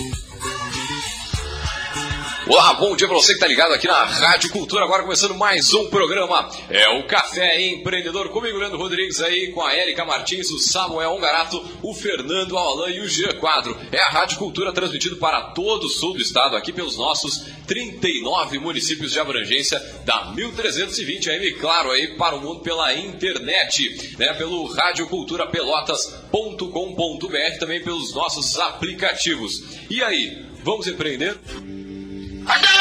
Música Olá, bom dia para você que está ligado aqui na Rádio Cultura. Agora começando mais um programa. É o Café Empreendedor. Comigo, Leandro Rodrigues, aí com a Érica Martins, o Samuel Ongarato, o Fernando Alain e o Jean Quadro. É a Rádio Cultura transmitido para todo o sul do estado, aqui pelos nossos 39 municípios de abrangência da 1320 AM. Claro, aí para o mundo pela internet, né? Pelo radioculturapelotas.com.br, também pelos nossos aplicativos. E aí, vamos empreender? É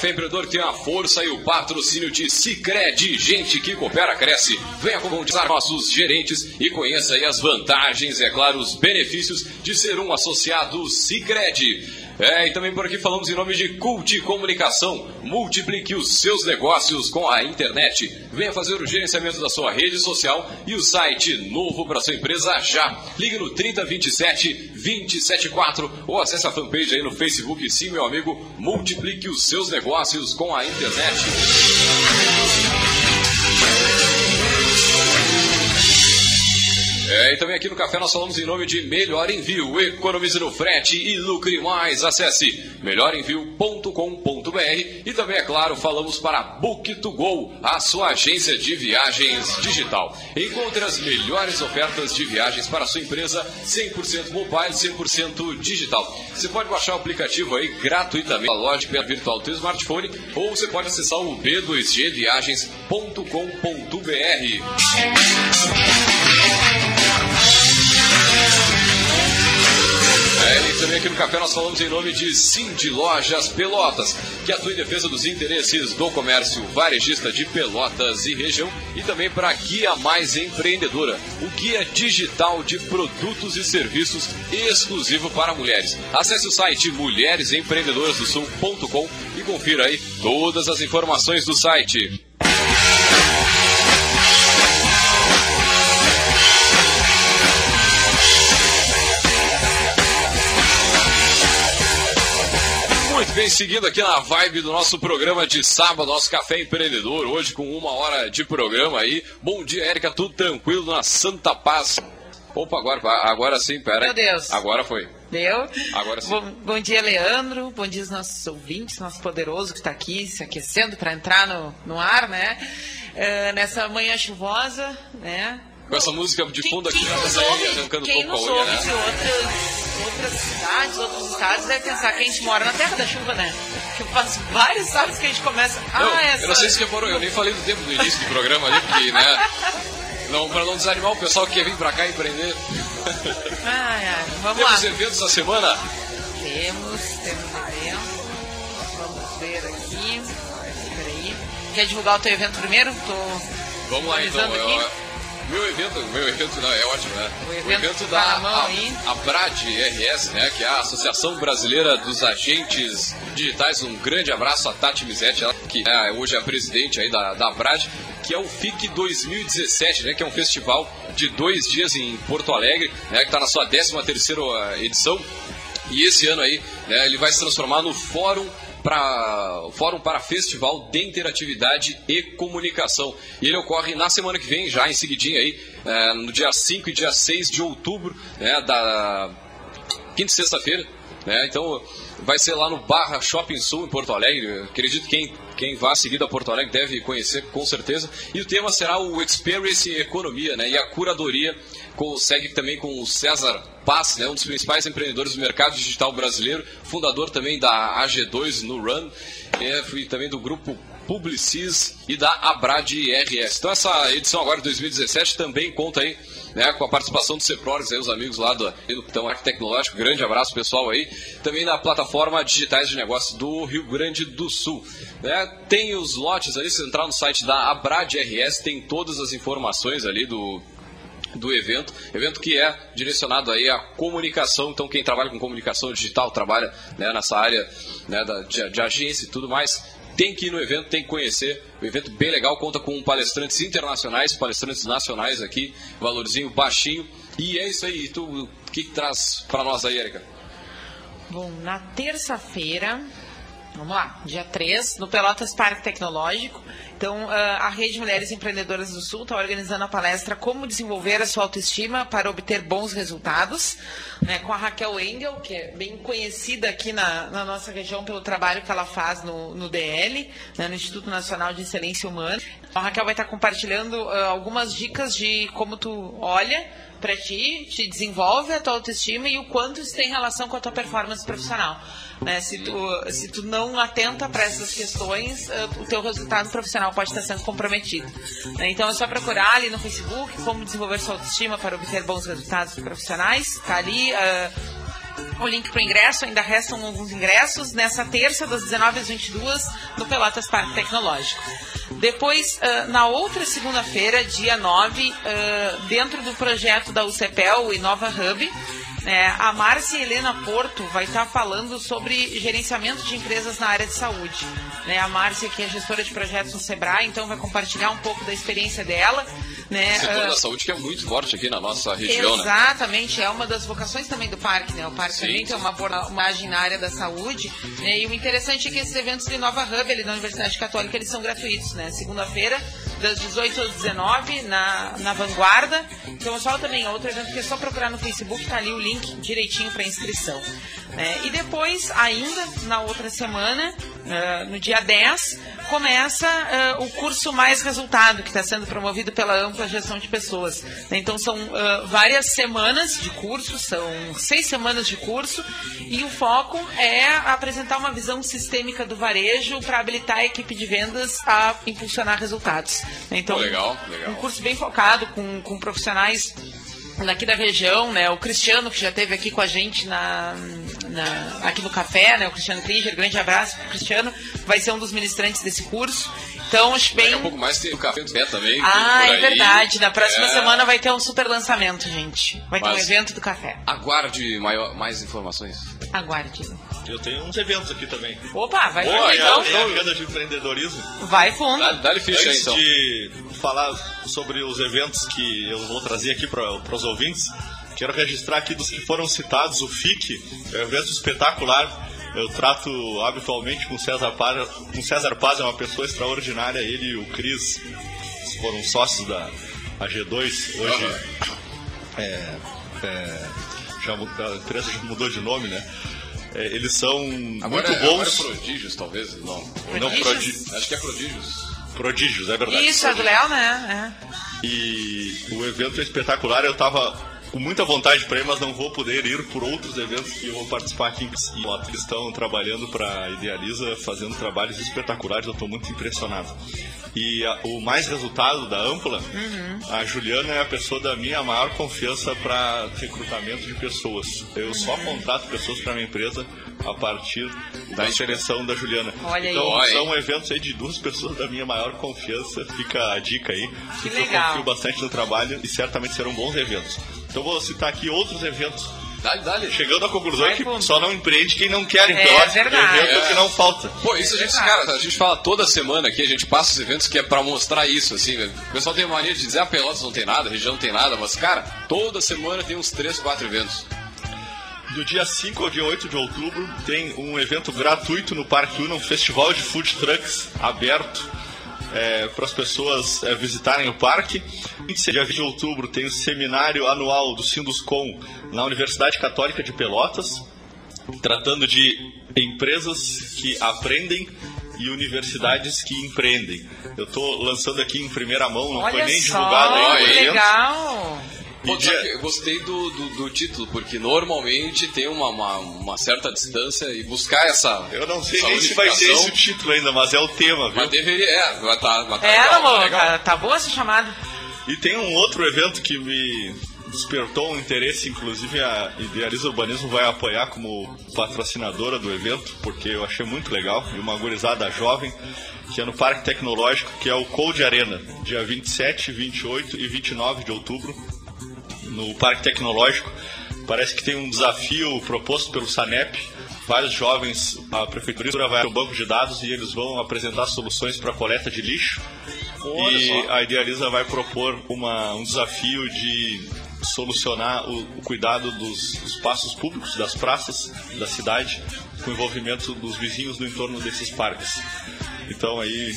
Café Empreendedor tem a força e o patrocínio de Cicred. Gente que coopera, cresce. Venha conquistar nossos gerentes e conheça as vantagens é claro, os benefícios de ser um associado Cicred. É, e também por aqui falamos em nome de Cult Comunicação. Multiplique os seus negócios com a internet. Venha fazer o gerenciamento da sua rede social e o site novo para sua empresa já. Ligue no 3027 274 ou acesse a fanpage aí no Facebook. Sim, meu amigo, multiplique os seus negócios com a internet. É, e também aqui no café nós falamos em nome de Melhor Envio. Economize no frete e lucre mais. Acesse melhorenvio.com.br e também, é claro, falamos para Book2Go, a sua agência de viagens digital. Encontre as melhores ofertas de viagens para a sua empresa 100% mobile, 100% digital. Você pode baixar o aplicativo aí gratuitamente na loja virtual do seu smartphone ou você pode acessar o b2gviagens.com.br. também aqui no café nós falamos em nome de Cindy Lojas Pelotas, que atua em defesa dos interesses do comércio varejista de Pelotas e região, e também para a Guia Mais Empreendedora, o guia digital de produtos e serviços exclusivo para mulheres. Acesse o site mulheresempreendedorasdosul.com e confira aí todas as informações do site. Muito bem, seguindo aqui na vibe do nosso programa de sábado, nosso Café Empreendedor, hoje com uma hora de programa aí. Bom dia, Érica, tudo tranquilo na Santa Paz. Opa, agora, agora sim, pera. Meu Deus. Agora foi. Deu? Agora sim. Bom, bom dia, Leandro. Bom dia aos nossos ouvintes, nosso poderoso que está aqui se aquecendo para entrar no, no ar, né? Uh, nessa manhã chuvosa, né? Com essa música de fundo aqui, quem nos aí, ouve, arrancando quem pouco nos a unha, né? de outras, outras cidades, outros estados, deve pensar que a gente mora na terra da chuva, né? Que faz vários sábados que a gente começa. Não, ah, essa... eu não sei se reparou, eu nem falei do tempo do início do programa ali, porque, né? Não, pra não desanimar o pessoal que quer vir pra cá empreender. Ai, ai, vamos Temos lá. eventos da semana? Temos, temos evento. Vamos ver aqui. Peraí. Quer divulgar o teu evento primeiro? Tô Vamos lá então. Eu-. Meu evento, meu evento não, é ótimo, né? O evento da tá na mão aí. a, a BRAD RS, né? Que é a Associação Brasileira dos Agentes Digitais. Um grande abraço a Tati Misetti, ela que é, hoje é a presidente aí da, da BRAD, que é o FIC 2017, né? Que é um festival de dois dias em Porto Alegre, né? Que está na sua 13 terceira edição. E esse ano aí, né, ele vai se transformar no Fórum para Fórum para Festival de Interatividade e Comunicação. E ele ocorre na semana que vem, já em seguidinha aí, é, no dia 5 e dia 6 de outubro, né, da quinta e sexta-feira. Né, então vai ser lá no Barra Shopping Sul, em Porto Alegre. Eu acredito que quem, quem vá seguir a Porto Alegre deve conhecer com certeza. E o tema será o Experience Economia, né? E a curadoria consegue também com o César Paz, né? um dos principais empreendedores do mercado digital brasileiro, fundador também da AG2 no Run, é, também do grupo Publicis e da Abrad RS. Então essa edição agora de 2017 também conta aí né, com a participação do Ceprores, aí, os amigos lá do, Pitão Arco Tecnológico. Grande abraço pessoal aí. Também na plataforma Digitais de Negócios do Rio Grande do Sul. Né, tem os lotes ali, se entrar no site da Abrad RS, tem todas as informações ali do do evento, evento que é direcionado aí à comunicação, então quem trabalha com comunicação digital, trabalha né, nessa área né, da, de, de agência e tudo mais, tem que ir no evento, tem que conhecer. O evento bem legal, conta com palestrantes internacionais, palestrantes nacionais aqui, valorzinho baixinho. E é isso aí. Tu, o que, que traz para nós aí, Erika? Bom, na terça-feira, vamos lá, dia 3, no Pelotas Parque Tecnológico. Então, a Rede Mulheres Empreendedoras do Sul está organizando a palestra Como Desenvolver a Sua Autoestima para Obter Bons Resultados, né, com a Raquel Engel, que é bem conhecida aqui na, na nossa região pelo trabalho que ela faz no, no DL, né, no Instituto Nacional de Excelência Humana. A Raquel vai estar compartilhando uh, algumas dicas de como tu olha para ti, te desenvolve a tua autoestima e o quanto isso tem relação com a tua performance profissional. Né? Se, tu, se tu não atenta para essas questões, uh, o teu resultado profissional pode estar sendo comprometido. Né? Então é só procurar ali no Facebook como desenvolver sua autoestima para obter bons resultados profissionais. Está ali. Uh, o link para o ingresso, ainda restam alguns ingressos, nessa terça, das 19 às 22, no Pelotas Parque Tecnológico. Depois, uh, na outra segunda-feira, dia 9, uh, dentro do projeto da UCPEL, o Inova Hub, é, a Márcia Helena Porto vai estar falando sobre gerenciamento de empresas na área de saúde. Né, a Márcia, que é gestora de projetos no Sebrae, então vai compartilhar um pouco da experiência dela. Né, o setor uh, da saúde que é muito forte aqui na nossa região. Né? Exatamente, né? é uma das vocações também do parque. Né? O parque sim, também tem uma abordagem na área da saúde. Né? E o interessante é que esses eventos de Nova Hub, ali da Universidade Católica, eles são gratuitos. Né? Segunda-feira, das 18 às 19, na, na Vanguarda. Então, só também outro evento que é só procurar no Facebook, tá ali o link direitinho para inscrição. É, e depois, ainda na outra semana, uh, no dia 10, começa uh, o curso Mais Resultado, que está sendo promovido pela Ampla Gestão de Pessoas. Então, são uh, várias semanas de curso, são seis semanas de curso, e o foco é apresentar uma visão sistêmica do varejo para habilitar a equipe de vendas a impulsionar resultados. Então, oh, legal, legal. um curso bem focado, com, com profissionais daqui da região, né? O Cristiano, que já esteve aqui com a gente na, na, aqui no café, né? O Cristiano Klinger, grande abraço pro Cristiano, vai ser um dos ministrantes desse curso. Então, acho bem. Daqui a pouco mais tem o Café do Pé também. Ah, é verdade. Na próxima é... semana vai ter um super lançamento, gente. Vai Mas ter um evento do café. Aguarde maior, mais informações. Aguarde. Eu tenho uns eventos aqui também. Opa, vai Boa, então. É a agenda de empreendedorismo. Vai fundo. Dá, dá ficha Antes aí, então. de falar sobre os eventos que eu vou trazer aqui para os ouvintes, quero registrar aqui dos que foram citados, o FIC, é um evento espetacular. Eu trato habitualmente com César Paz, com César Paz é uma pessoa extraordinária, ele e o Cris foram sócios da AG2, hoje é, é, já, a empresa já mudou de nome, né? É, eles são agora, muito bons. Agora é prodígios, talvez? Não. Prodígios? Não prodígios. Acho que é prodígios. Prodígios, é verdade. Isso, é do Léo, né? É. E o evento é espetacular. Eu tava com muita vontade para ir, mas não vou poder ir por outros eventos que eu vou participar aqui. E eles estão trabalhando para Idealiza, fazendo trabalhos espetaculares. Eu estou muito impressionado. E a, o mais resultado da Ampla, uhum. a Juliana é a pessoa da minha maior confiança para recrutamento de pessoas. Eu uhum. só contrato pessoas para minha empresa a partir da seleção da Juliana. Olha então, aí. são eventos aí de duas pessoas da minha maior confiança. Fica a dica aí. Que legal. Eu confio bastante no trabalho e certamente serão bons eventos. Então vou citar aqui outros eventos Dale, dale. Chegando à conclusão Vai, que pô. só não empreende quem não quer em é, Pelotas. É verdade. Evento é. que não falta. Pô, isso a gente, cara, a gente fala toda semana aqui, a gente passa os eventos que é pra mostrar isso, assim, velho. O pessoal tem mania de dizer, a ah, Pelotas não tem nada, a região não tem nada, mas, cara, toda semana tem uns 3, 4 eventos. Do dia 5 ao dia 8 de outubro tem um evento gratuito no Parque Una, um festival de food trucks aberto é, para as pessoas é, visitarem o parque. Dia 20 de outubro tem o seminário anual do Sinduscom na Universidade Católica de Pelotas, tratando de empresas que aprendem e universidades que empreendem. Eu estou lançando aqui em primeira mão, não Olha foi nem só, divulgado ainda. Legal! Pô, dia... gostei do, do, do, título, porque normalmente tem uma, uma, uma, certa distância e buscar essa. Eu não sei nem se vai ser esse o título ainda, mas é o tema, viu? Mas deveria, é, vai tá, vai tá é, legal, amor, tá, cara, tá boa essa chamada. E tem um outro evento que me despertou um interesse, inclusive a Idealiza Urbanismo vai apoiar como patrocinadora do evento, porque eu achei muito legal, e uma gurizada jovem, que é no Parque Tecnológico, que é o Cold Arena, dia 27, 28 e 29 de outubro no Parque Tecnológico. Parece que tem um desafio proposto pelo SANEP. Vários jovens, a prefeitura vai ao banco de dados e eles vão apresentar soluções para coleta de lixo. Olha e só. a Idealiza vai propor uma, um desafio de solucionar o, o cuidado dos espaços públicos, das praças da cidade, com o envolvimento dos vizinhos no entorno desses parques. Então aí.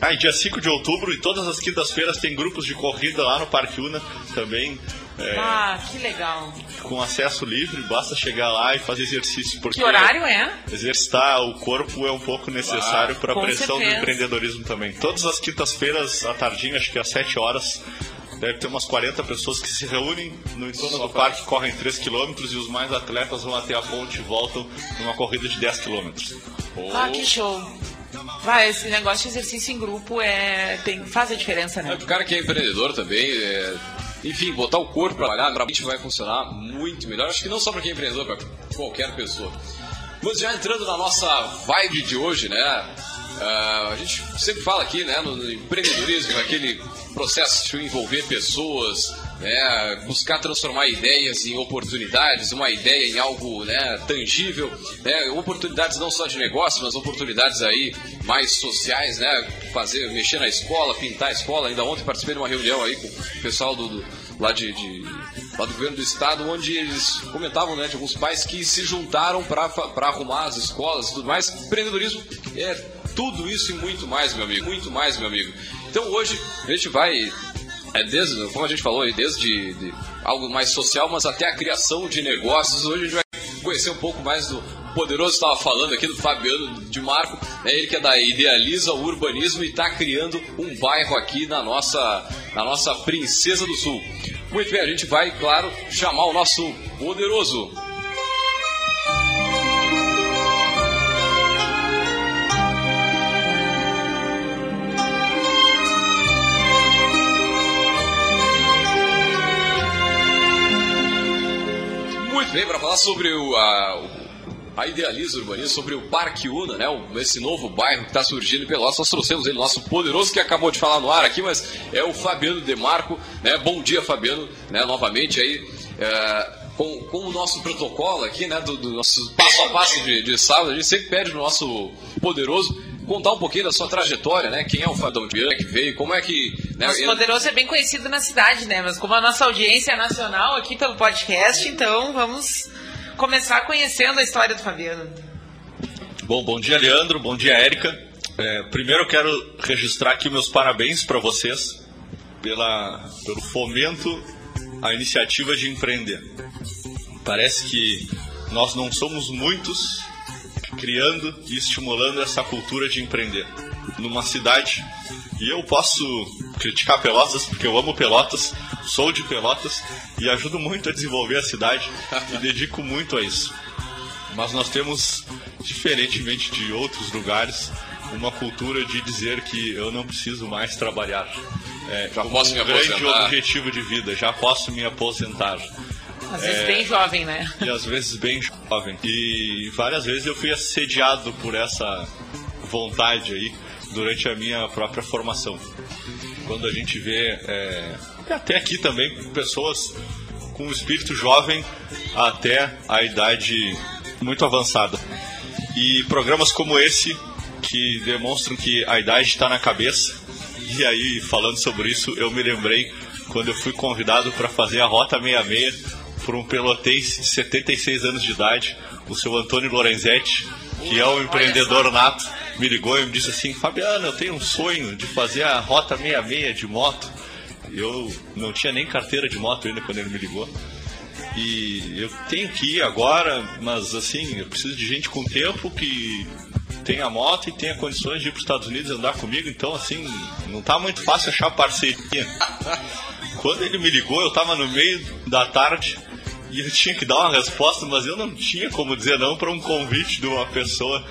Ah, dia 5 de outubro e todas as quintas-feiras tem grupos de corrida lá no Parque Una também. É, ah, que legal. Com acesso livre, basta chegar lá e fazer exercício. Porque que horário é? Exercitar o corpo é um pouco necessário ah, para a pressão certeza. do empreendedorismo também. Todas as quintas-feiras, à tardinha, acho que às 7 horas, deve ter umas 40 pessoas que se reúnem no entorno Só do parque, correm 3 km e os mais atletas vão até a ponte e voltam numa corrida de 10 km. Oh. Ah, que show! Vai, esse negócio de exercício em grupo é, tem, faz a diferença, né? É, o cara que é empreendedor também, é, enfim, botar o corpo para trabalhar, realmente vai funcionar muito melhor. Acho que não só para quem é empreendedor, para qualquer pessoa. Mas já entrando na nossa vibe de hoje, né? Uh, a gente sempre fala aqui, né, no, no empreendedorismo, aquele processo de envolver pessoas, né, buscar transformar ideias em oportunidades, uma ideia em algo né, tangível, né, oportunidades não só de negócio, mas oportunidades aí mais sociais, né, fazer, mexer na escola, pintar a escola. Ainda ontem participei de uma reunião aí com o pessoal do, do lá de, de lá do governo do estado, onde eles comentavam né, de alguns pais que se juntaram para arrumar as escolas e tudo mais. Empreendedorismo é tudo isso e muito mais, meu amigo, muito mais, meu amigo. Então hoje a gente vai é desde, como a gente falou desde de algo mais social, mas até a criação de negócios. Hoje a gente vai conhecer um pouco mais do poderoso estava falando aqui do Fabiano de Marco, né, ele que é da Idealiza o Urbanismo e está criando um bairro aqui na nossa, na nossa Princesa do Sul. Muito bem, a gente vai, claro, chamar o nosso poderoso Vem para falar sobre o, a, a Idealiza Urbanismo, sobre o Parque Una, né? Esse novo bairro que está surgindo em Pelotas. Nós trouxemos ele, nosso poderoso que acabou de falar no ar aqui, mas é o Fabiano Demarco, né? Bom dia, Fabiano, né? Novamente aí. É, com, com, o nosso protocolo aqui, né, do, do nosso passo a passo de, de sábado, a gente sempre pede no nosso poderoso contar um pouquinho da sua trajetória, né? Quem é o Fadão Bianchi que veio, como é que. Né, Nosso Poderoso é bem conhecido na cidade, né? Mas como a nossa audiência é nacional aqui pelo podcast, então vamos começar conhecendo a história do Fabiano. Bom, bom dia, Leandro. Bom dia, Érica. É, primeiro eu quero registrar aqui meus parabéns para vocês pela, pelo fomento à iniciativa de empreender. Parece que nós não somos muitos criando e estimulando essa cultura de empreender numa cidade. E eu posso criticar Pelotas porque eu amo Pelotas, sou de Pelotas e ajudo muito a desenvolver a cidade e dedico muito a isso. Mas nós temos, diferentemente de outros lugares, uma cultura de dizer que eu não preciso mais trabalhar. É, já posso um me grande aposentar. objetivo de vida, já posso me aposentar. Às vezes é, bem jovem, né? E às vezes bem jovem. E várias vezes eu fui assediado por essa vontade aí durante a minha própria formação. Quando a gente vê, é, até aqui também, pessoas com um espírito jovem até a idade muito avançada. E programas como esse, que demonstram que a idade está na cabeça. E aí, falando sobre isso, eu me lembrei quando eu fui convidado para fazer a Rota 66 por um pelotense de 76 anos de idade, o seu Antônio Lorenzetti, que é um empreendedor nato, me ligou e me disse assim: Fabiano, eu tenho um sonho de fazer a Rota 66 de moto. Eu não tinha nem carteira de moto ainda quando ele me ligou. E eu tenho que ir agora, mas assim, eu preciso de gente com tempo que tenha moto e tenha condições de ir para os Estados Unidos andar comigo. Então, assim, não tá muito fácil achar parceria. Quando ele me ligou, eu estava no meio da tarde e eu tinha que dar uma resposta, mas eu não tinha como dizer não para um convite de uma pessoa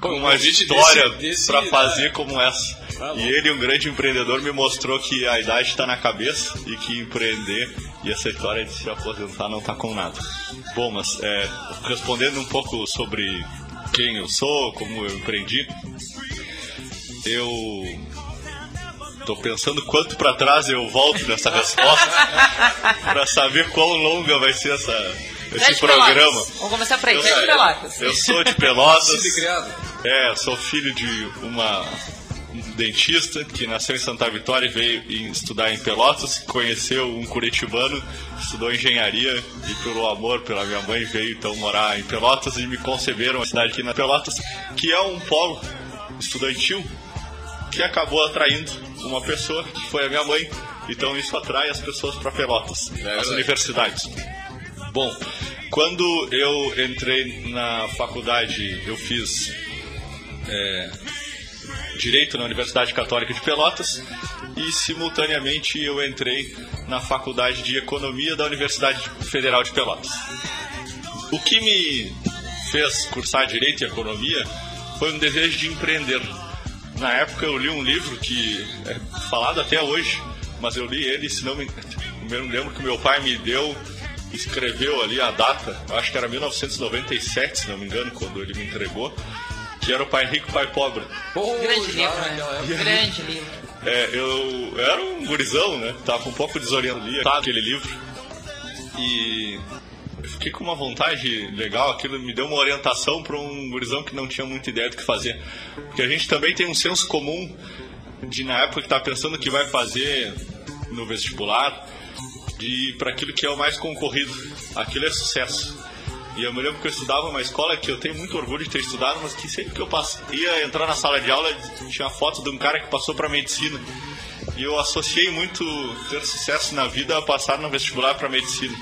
com uma história para fazer como essa. Tá e ele, um grande empreendedor, me mostrou que a idade está na cabeça e que empreender e essa história de se aposentar não está com nada. Bom, mas é, respondendo um pouco sobre quem eu sou, como eu empreendi, eu Tô pensando quanto para trás eu volto nessa resposta para saber quão longa vai ser essa, esse programa. Pelotas. Vamos começar por aí. Eu, de Pelotas. Eu sou de Pelotas. é, sou filho de uma dentista que nasceu em Santa Vitória e veio estudar em Pelotas, conheceu um curitibano, estudou engenharia e pelo amor pela minha mãe veio então morar em Pelotas e me conceberam a cidade aqui na Pelotas, que é um polo estudantil que acabou atraindo uma pessoa, que foi a minha mãe. Então isso atrai as pessoas para Pelotas, é as universidades. Bom, quando eu entrei na faculdade, eu fiz é, Direito na Universidade Católica de Pelotas e, simultaneamente, eu entrei na Faculdade de Economia da Universidade Federal de Pelotas. O que me fez cursar Direito e Economia foi um desejo de empreender. Na época eu li um livro que é falado até hoje, mas eu li ele, se não me, eu me lembro que meu pai me deu, escreveu ali a data, acho que era 1997, se não me engano, quando ele me entregou que era o Pai Rico, Pai Pobre. Oh, Grande livro, né? Grande livro. É, eu, era um gurizão, né? Tava um pouco desorientado ali, aquele livro. E fiquei com uma vontade legal, aquilo me deu uma orientação para um gurizão que não tinha muita ideia do que fazer. Porque a gente também tem um senso comum de, na época que tá pensando que vai fazer no vestibular, de para aquilo que é o mais concorrido. Aquilo é sucesso. E eu me lembro que eu estudava uma escola que eu tenho muito orgulho de ter estudado, mas que sempre que eu ia entrar na sala de aula tinha foto de um cara que passou para medicina. E eu associei muito ter sucesso na vida a passar no vestibular para medicina.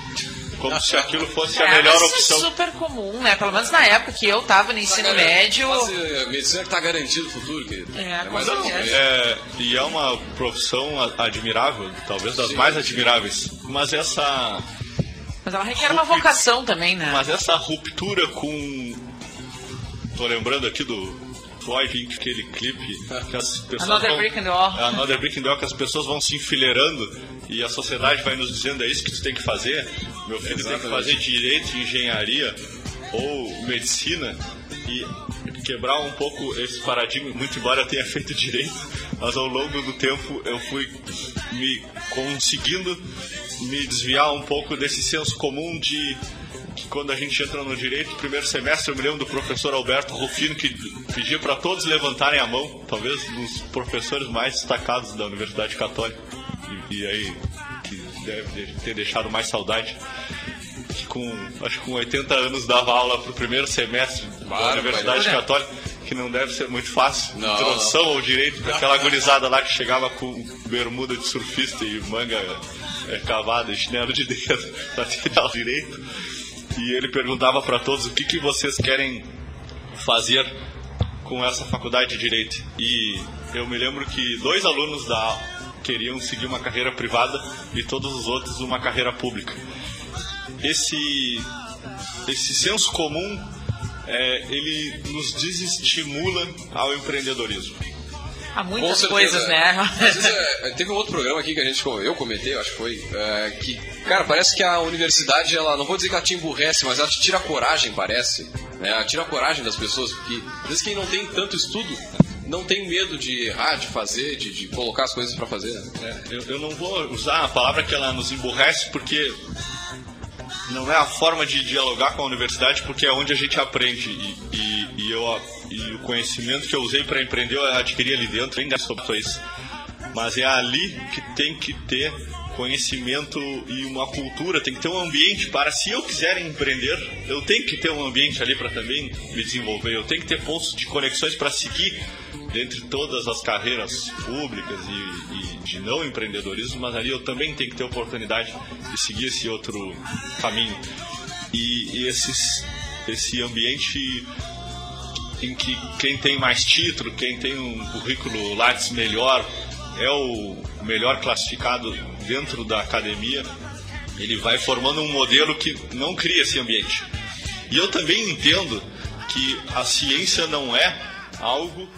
Como se aquilo fosse é, a melhor isso opção. Isso é super comum, né? Pelo menos na época que eu estava no ensino tá médio. Mas, a medicina está garantido o futuro, querido. É, é mais é, E é uma profissão admirável, talvez das Sim, mais admiráveis. Mas essa mas ela requer uma vocação também, né? Mas essa ruptura com. Tô lembrando aqui do Floyd Pink, aquele clipe que as pessoas. Another vão... Brick in the Wall. É, Another Brick in the Wall, que as pessoas vão se enfileirando e a sociedade vai nos dizendo: é isso que tu tem que fazer. Meu filho Exatamente. tem que fazer direito, engenharia ou medicina. E quebrar um pouco esse paradigma, muito embora eu tenha feito direito, mas ao longo do tempo eu fui me conseguindo me desviar um pouco desse senso comum de quando a gente entra no direito, primeiro semestre, eu me lembro do professor Alberto Rufino que pedia para todos levantarem a mão, talvez um dos professores mais destacados da Universidade Católica, e, e aí que deve ter deixado mais saudade que com acho que com 80 anos dava aula para o primeiro semestre claro, da Universidade Católica, que não deve ser muito fácil. Não, Introdução ao direito, aquela agonizada lá que chegava com bermuda de surfista e manga é, cavada, chinelo de dedo para tirar o direito. E ele perguntava para todos o que, que vocês querem fazer com essa faculdade de direito. E eu me lembro que dois alunos da queriam seguir uma carreira privada e todos os outros uma carreira pública esse, esse senso comum é, ele nos desestimula ao empreendedorismo. Há muitas coisas, né? Vezes, é, teve um outro programa aqui que a gente, eu comentei, acho que foi, é, que, cara, parece que a universidade, ela, não vou dizer que ela te emburrece, mas ela te tira a coragem, parece. Né? Ela tira a coragem das pessoas, porque às vezes quem não tem tanto estudo não tem medo de errar, de fazer, de, de colocar as coisas para fazer. Né? É, eu, eu não vou usar a palavra que ela nos emburrece, porque não é a forma de dialogar com a universidade porque é onde a gente aprende. E, e, e eu, e o conhecimento que eu usei para empreender eu adquiri ali dentro ainda sobre isso. Mas é ali que tem que ter conhecimento e uma cultura, tem que ter um ambiente para, se eu quiser empreender, eu tenho que ter um ambiente ali para também me desenvolver, eu tenho que ter pontos de conexões para seguir dentre todas as carreiras públicas e, e, de não empreendedorismo, mas ali eu também tenho que ter oportunidade de seguir esse outro caminho. E, e esses, esse ambiente em que quem tem mais título, quem tem um currículo Lattes melhor, é o melhor classificado dentro da academia, ele vai formando um modelo que não cria esse ambiente. E eu também entendo que a ciência não é algo